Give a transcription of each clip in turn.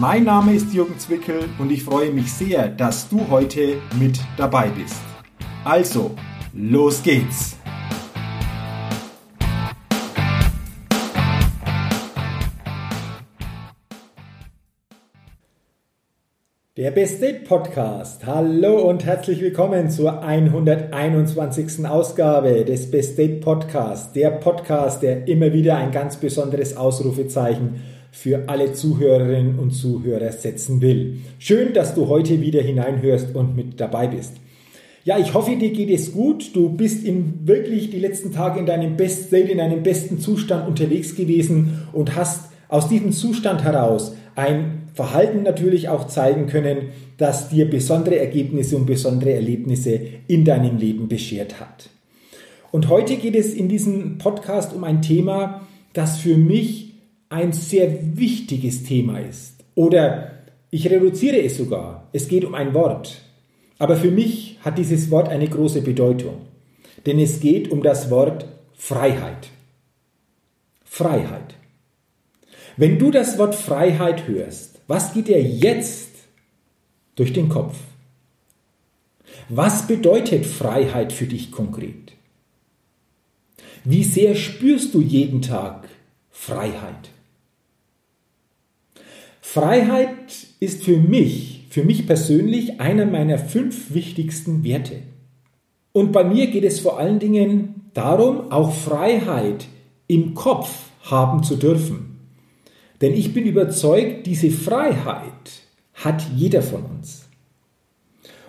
Mein Name ist Jürgen Zwickel und ich freue mich sehr, dass du heute mit dabei bist. Also, los geht's! Der Best Date Podcast. Hallo und herzlich willkommen zur 121. Ausgabe des Best Date Podcasts. Der Podcast, der immer wieder ein ganz besonderes Ausrufezeichen für alle Zuhörerinnen und Zuhörer setzen will. Schön, dass du heute wieder hineinhörst und mit dabei bist. Ja, ich hoffe, dir geht es gut. Du bist in wirklich die letzten Tage in deinem Best State, in einem besten Zustand unterwegs gewesen und hast aus diesem Zustand heraus ein Verhalten natürlich auch zeigen können, das dir besondere Ergebnisse und besondere Erlebnisse in deinem Leben beschert hat. Und heute geht es in diesem Podcast um ein Thema, das für mich ein sehr wichtiges Thema ist. Oder ich reduziere es sogar. Es geht um ein Wort. Aber für mich hat dieses Wort eine große Bedeutung. Denn es geht um das Wort Freiheit. Freiheit. Wenn du das Wort Freiheit hörst, was geht dir jetzt durch den Kopf? Was bedeutet Freiheit für dich konkret? Wie sehr spürst du jeden Tag Freiheit? Freiheit ist für mich, für mich persönlich, einer meiner fünf wichtigsten Werte. Und bei mir geht es vor allen Dingen darum, auch Freiheit im Kopf haben zu dürfen. Denn ich bin überzeugt, diese Freiheit hat jeder von uns.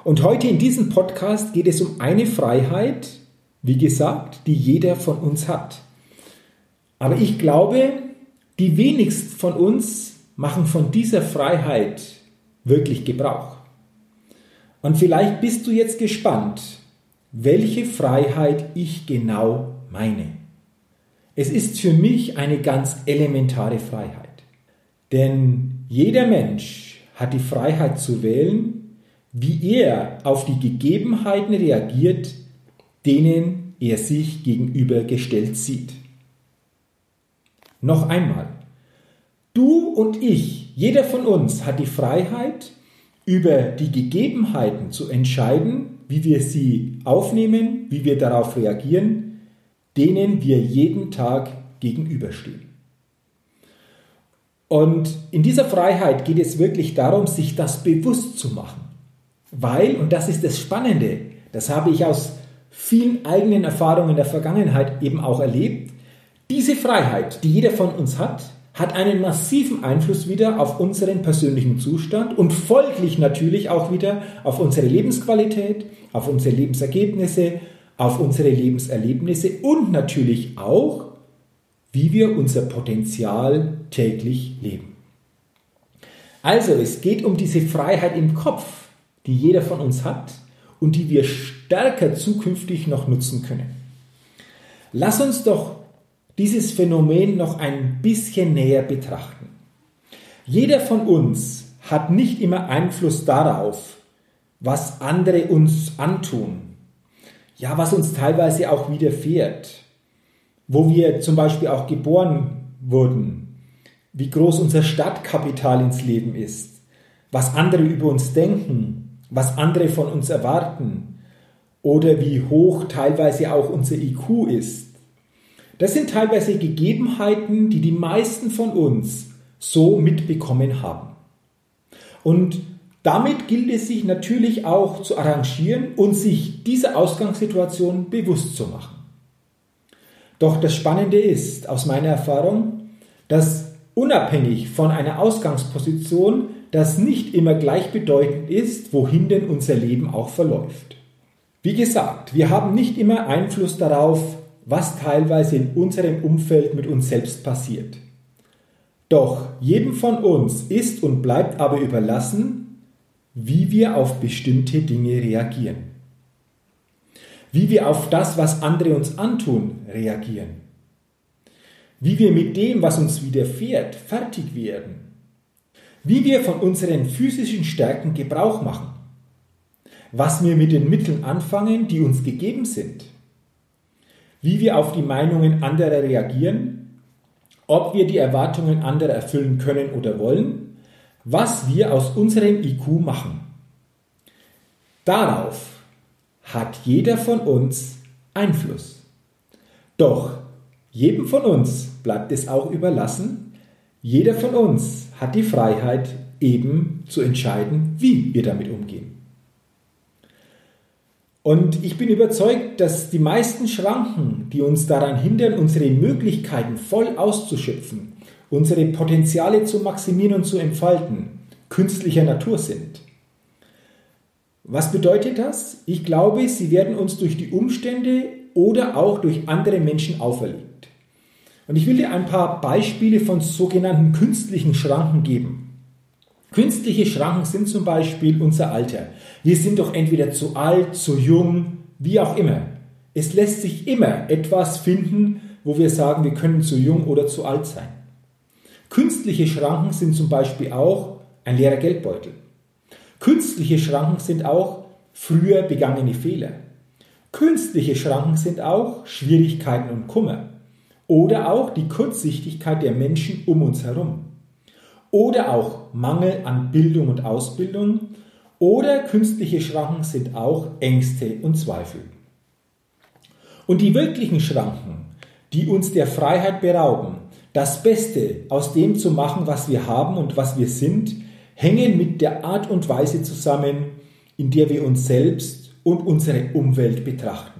Und heute in diesem Podcast geht es um eine Freiheit, wie gesagt, die jeder von uns hat. Aber ich glaube, die wenigsten von uns machen von dieser Freiheit wirklich Gebrauch. Und vielleicht bist du jetzt gespannt, welche Freiheit ich genau meine. Es ist für mich eine ganz elementare Freiheit. Denn jeder Mensch hat die Freiheit zu wählen, wie er auf die Gegebenheiten reagiert, denen er sich gegenübergestellt sieht. Noch einmal, Du und ich, jeder von uns hat die Freiheit, über die Gegebenheiten zu entscheiden, wie wir sie aufnehmen, wie wir darauf reagieren, denen wir jeden Tag gegenüberstehen. Und in dieser Freiheit geht es wirklich darum, sich das bewusst zu machen. Weil, und das ist das Spannende, das habe ich aus vielen eigenen Erfahrungen der Vergangenheit eben auch erlebt, diese Freiheit, die jeder von uns hat, hat einen massiven Einfluss wieder auf unseren persönlichen Zustand und folglich natürlich auch wieder auf unsere Lebensqualität, auf unsere Lebensergebnisse, auf unsere Lebenserlebnisse und natürlich auch, wie wir unser Potenzial täglich leben. Also es geht um diese Freiheit im Kopf, die jeder von uns hat und die wir stärker zukünftig noch nutzen können. Lass uns doch dieses Phänomen noch ein bisschen näher betrachten. Jeder von uns hat nicht immer Einfluss darauf, was andere uns antun, ja, was uns teilweise auch widerfährt, wo wir zum Beispiel auch geboren wurden, wie groß unser Stadtkapital ins Leben ist, was andere über uns denken, was andere von uns erwarten oder wie hoch teilweise auch unser IQ ist das sind teilweise Gegebenheiten, die die meisten von uns so mitbekommen haben. Und damit gilt es sich natürlich auch zu arrangieren und sich dieser Ausgangssituation bewusst zu machen. Doch das Spannende ist aus meiner Erfahrung, dass unabhängig von einer Ausgangsposition das nicht immer gleichbedeutend ist, wohin denn unser Leben auch verläuft. Wie gesagt, wir haben nicht immer Einfluss darauf, was teilweise in unserem Umfeld mit uns selbst passiert. Doch jedem von uns ist und bleibt aber überlassen, wie wir auf bestimmte Dinge reagieren. Wie wir auf das, was andere uns antun, reagieren. Wie wir mit dem, was uns widerfährt, fertig werden. Wie wir von unseren physischen Stärken Gebrauch machen. Was wir mit den Mitteln anfangen, die uns gegeben sind. Wie wir auf die Meinungen anderer reagieren. Ob wir die Erwartungen anderer erfüllen können oder wollen was wir aus unserem IQ machen. Darauf hat jeder von uns Einfluss. Doch jedem von uns bleibt es auch überlassen, jeder von uns hat die Freiheit eben zu entscheiden, wie wir damit umgehen. Und ich bin überzeugt, dass die meisten Schranken, die uns daran hindern, unsere Möglichkeiten voll auszuschöpfen, unsere Potenziale zu maximieren und zu entfalten, künstlicher Natur sind. Was bedeutet das? Ich glaube, sie werden uns durch die Umstände oder auch durch andere Menschen auferlegt. Und ich will dir ein paar Beispiele von sogenannten künstlichen Schranken geben. Künstliche Schranken sind zum Beispiel unser Alter. Wir sind doch entweder zu alt, zu jung, wie auch immer. Es lässt sich immer etwas finden, wo wir sagen, wir können zu jung oder zu alt sein. Künstliche Schranken sind zum Beispiel auch ein leerer Geldbeutel. Künstliche Schranken sind auch früher begangene Fehler. Künstliche Schranken sind auch Schwierigkeiten und Kummer. Oder auch die Kurzsichtigkeit der Menschen um uns herum. Oder auch Mangel an Bildung und Ausbildung. Oder künstliche Schranken sind auch Ängste und Zweifel. Und die wirklichen Schranken, die uns der Freiheit berauben, das Beste aus dem zu machen, was wir haben und was wir sind, hängen mit der Art und Weise zusammen, in der wir uns selbst und unsere Umwelt betrachten.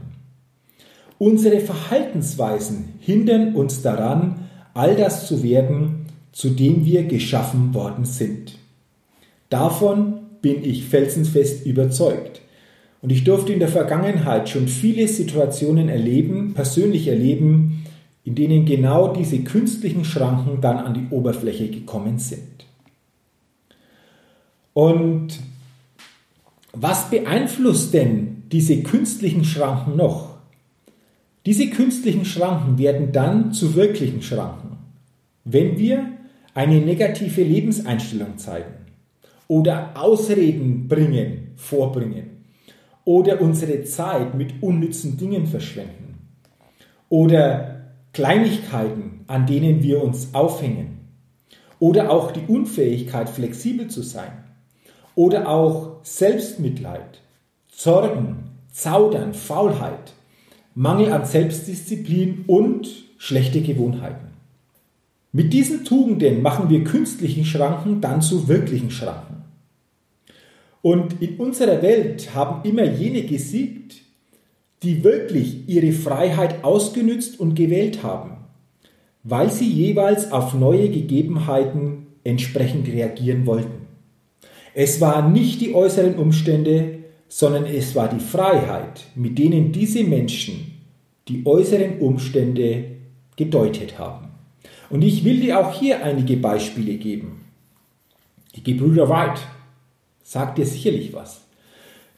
Unsere Verhaltensweisen hindern uns daran, all das zu werden, zu dem wir geschaffen worden sind. Davon bin ich felsenfest überzeugt. Und ich durfte in der Vergangenheit schon viele Situationen erleben, persönlich erleben, in denen genau diese künstlichen Schranken dann an die Oberfläche gekommen sind. Und was beeinflusst denn diese künstlichen Schranken noch? Diese künstlichen Schranken werden dann zu wirklichen Schranken, wenn wir eine negative Lebenseinstellung zeigen oder Ausreden bringen, vorbringen oder unsere Zeit mit unnützen Dingen verschwenden oder Kleinigkeiten, an denen wir uns aufhängen. Oder auch die Unfähigkeit, flexibel zu sein. Oder auch Selbstmitleid, Zorgen, Zaudern, Faulheit, Mangel an Selbstdisziplin und schlechte Gewohnheiten. Mit diesen Tugenden machen wir künstlichen Schranken dann zu wirklichen Schranken. Und in unserer Welt haben immer jene gesiegt, die wirklich ihre Freiheit ausgenützt und gewählt haben, weil sie jeweils auf neue Gegebenheiten entsprechend reagieren wollten. Es waren nicht die äußeren Umstände, sondern es war die Freiheit, mit denen diese Menschen die äußeren Umstände gedeutet haben. Und ich will dir auch hier einige Beispiele geben. Die Gebrüder Wright sagt dir sicherlich was.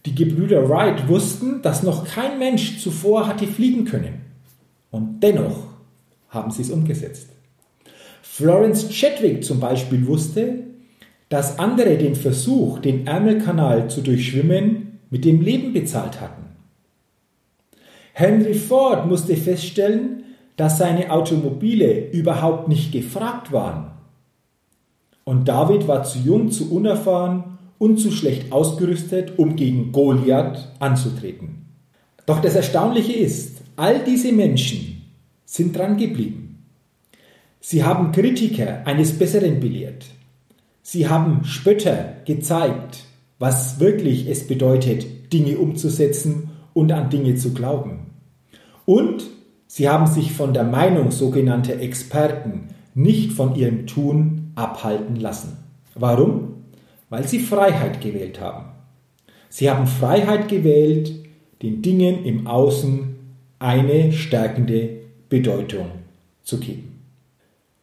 Die Gebrüder Wright wussten, dass noch kein Mensch zuvor hatte fliegen können. Und dennoch haben sie es umgesetzt. Florence Chadwick zum Beispiel wusste, dass andere den Versuch, den Ärmelkanal zu durchschwimmen, mit dem Leben bezahlt hatten. Henry Ford musste feststellen, dass seine Automobile überhaupt nicht gefragt waren. Und David war zu jung, zu unerfahren und zu schlecht ausgerüstet, um gegen Goliath anzutreten. Doch das Erstaunliche ist, all diese Menschen sind dran geblieben. Sie haben Kritiker eines Besseren belehrt. Sie haben Spötter gezeigt, was wirklich es bedeutet, Dinge umzusetzen und an Dinge zu glauben. Und sie haben sich von der Meinung sogenannter Experten nicht von ihrem Tun abhalten lassen. Warum? weil sie Freiheit gewählt haben. Sie haben Freiheit gewählt, den Dingen im Außen eine stärkende Bedeutung zu geben.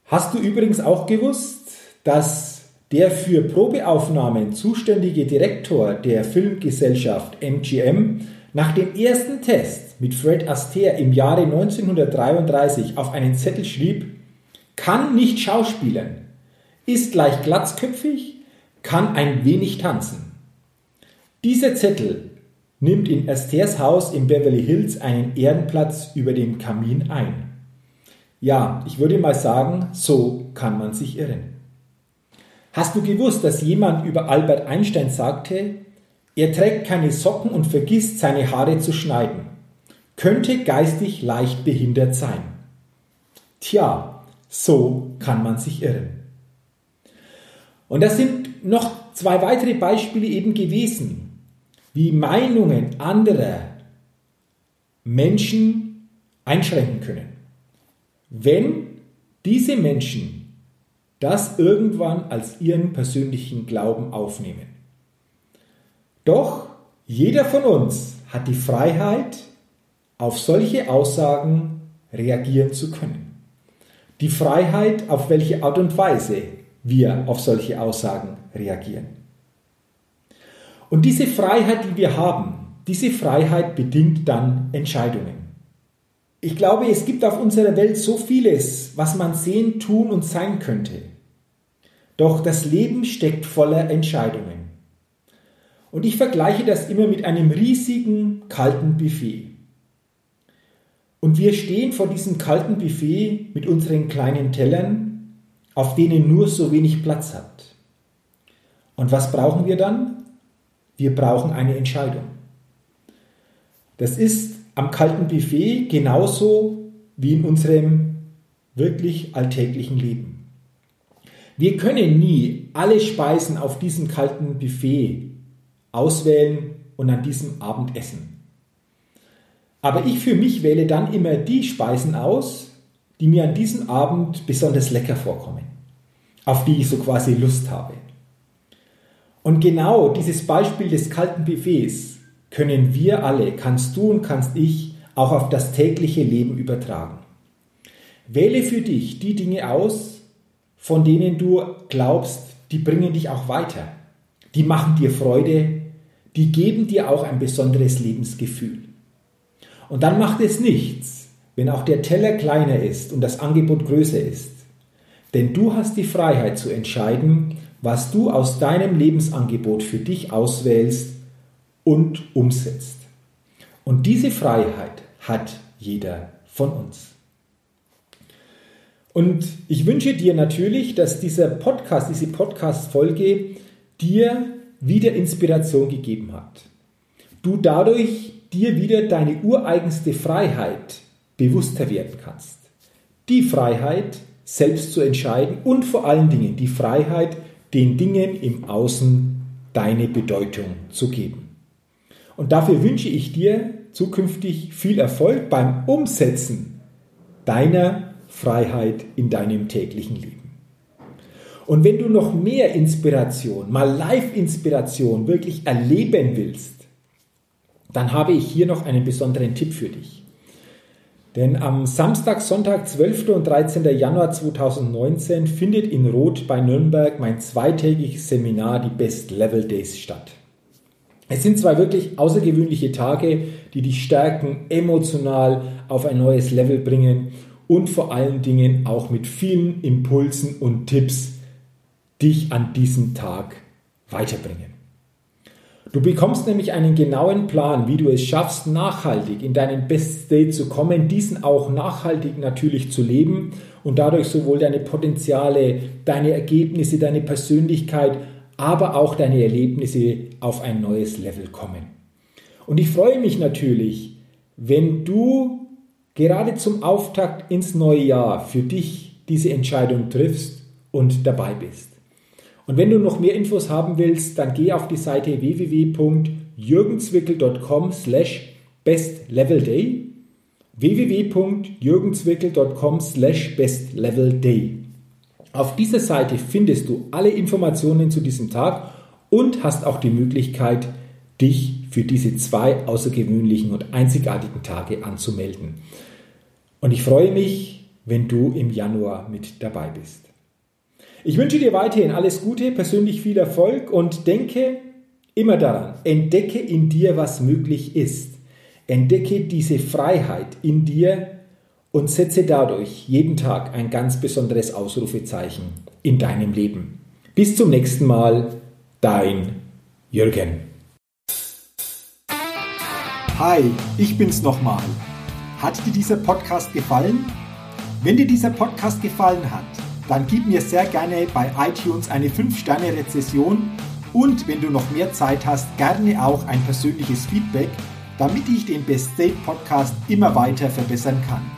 Hast du übrigens auch gewusst, dass der für Probeaufnahmen zuständige Direktor der Filmgesellschaft MGM nach dem ersten Test mit Fred Astaire im Jahre 1933 auf einen Zettel schrieb, kann nicht schauspielern, ist leicht glatzköpfig, kann ein wenig tanzen. Dieser Zettel nimmt in Astaires Haus in Beverly Hills einen Ehrenplatz über dem Kamin ein. Ja, ich würde mal sagen, so kann man sich irren. Hast du gewusst, dass jemand über Albert Einstein sagte, er trägt keine Socken und vergisst seine Haare zu schneiden, könnte geistig leicht behindert sein? Tja, so kann man sich irren. Und das sind noch zwei weitere Beispiele eben gewesen, wie Meinungen anderer Menschen einschränken können. Wenn diese Menschen das irgendwann als ihren persönlichen Glauben aufnehmen. Doch jeder von uns hat die Freiheit, auf solche Aussagen reagieren zu können. Die Freiheit, auf welche Art und Weise wir auf solche Aussagen reagieren. Und diese Freiheit, die wir haben, diese Freiheit bedingt dann Entscheidungen. Ich glaube, es gibt auf unserer Welt so vieles, was man sehen, tun und sein könnte. Doch das Leben steckt voller Entscheidungen. Und ich vergleiche das immer mit einem riesigen kalten Buffet. Und wir stehen vor diesem kalten Buffet mit unseren kleinen Tellern, auf denen nur so wenig Platz hat. Und was brauchen wir dann? Wir brauchen eine Entscheidung. Das ist am kalten Buffet genauso wie in unserem wirklich alltäglichen Leben. Wir können nie alle Speisen auf diesem kalten Buffet auswählen und an diesem Abend essen. Aber ich für mich wähle dann immer die Speisen aus, die mir an diesem Abend besonders lecker vorkommen, auf die ich so quasi Lust habe. Und genau dieses Beispiel des kalten Buffets können wir alle, kannst du und kannst ich, auch auf das tägliche Leben übertragen. Wähle für dich die Dinge aus, von denen du glaubst, die bringen dich auch weiter. Die machen dir Freude, die geben dir auch ein besonderes Lebensgefühl. Und dann macht es nichts, wenn auch der Teller kleiner ist und das Angebot größer ist. Denn du hast die Freiheit zu entscheiden, was du aus deinem Lebensangebot für dich auswählst und umsetzt. Und diese Freiheit hat jeder von uns. Und ich wünsche dir natürlich, dass dieser Podcast, diese Podcast-Folge dir wieder Inspiration gegeben hat. Du dadurch dir wieder deine ureigenste Freiheit bewusster werden kannst. Die Freiheit, selbst zu entscheiden und vor allen Dingen die Freiheit, den Dingen im Außen deine Bedeutung zu geben. Und dafür wünsche ich dir zukünftig viel Erfolg beim Umsetzen deiner Freiheit in deinem täglichen Leben. Und wenn du noch mehr Inspiration, mal Live-Inspiration wirklich erleben willst, dann habe ich hier noch einen besonderen Tipp für dich. Denn am Samstag, Sonntag, 12. und 13. Januar 2019 findet in Roth bei Nürnberg mein zweitägiges Seminar, die Best Level Days, statt. Es sind zwei wirklich außergewöhnliche Tage, die dich stärken, emotional auf ein neues Level bringen und vor allen Dingen auch mit vielen Impulsen und Tipps dich an diesem Tag weiterbringen. Du bekommst nämlich einen genauen Plan, wie du es schaffst, nachhaltig in deinen Best State zu kommen, diesen auch nachhaltig natürlich zu leben und dadurch sowohl deine Potenziale, deine Ergebnisse, deine Persönlichkeit aber auch deine Erlebnisse auf ein neues Level kommen. Und ich freue mich natürlich, wenn du gerade zum Auftakt ins neue Jahr für dich diese Entscheidung triffst und dabei bist. Und wenn du noch mehr Infos haben willst, dann geh auf die Seite www.jürgenswickel.com slash bestlevelday www.jürgenswickel.com slash bestlevelday auf dieser Seite findest du alle Informationen zu diesem Tag und hast auch die Möglichkeit, dich für diese zwei außergewöhnlichen und einzigartigen Tage anzumelden. Und ich freue mich, wenn du im Januar mit dabei bist. Ich wünsche dir weiterhin alles Gute, persönlich viel Erfolg und denke immer daran, entdecke in dir, was möglich ist. Entdecke diese Freiheit in dir und setze dadurch jeden Tag ein ganz besonderes Ausrufezeichen in deinem Leben. Bis zum nächsten Mal, dein Jürgen. Hi, ich bin's nochmal. Hat dir dieser Podcast gefallen? Wenn dir dieser Podcast gefallen hat, dann gib mir sehr gerne bei iTunes eine 5-Sterne-Rezession und wenn du noch mehr Zeit hast, gerne auch ein persönliches Feedback, damit ich den Best State Podcast immer weiter verbessern kann.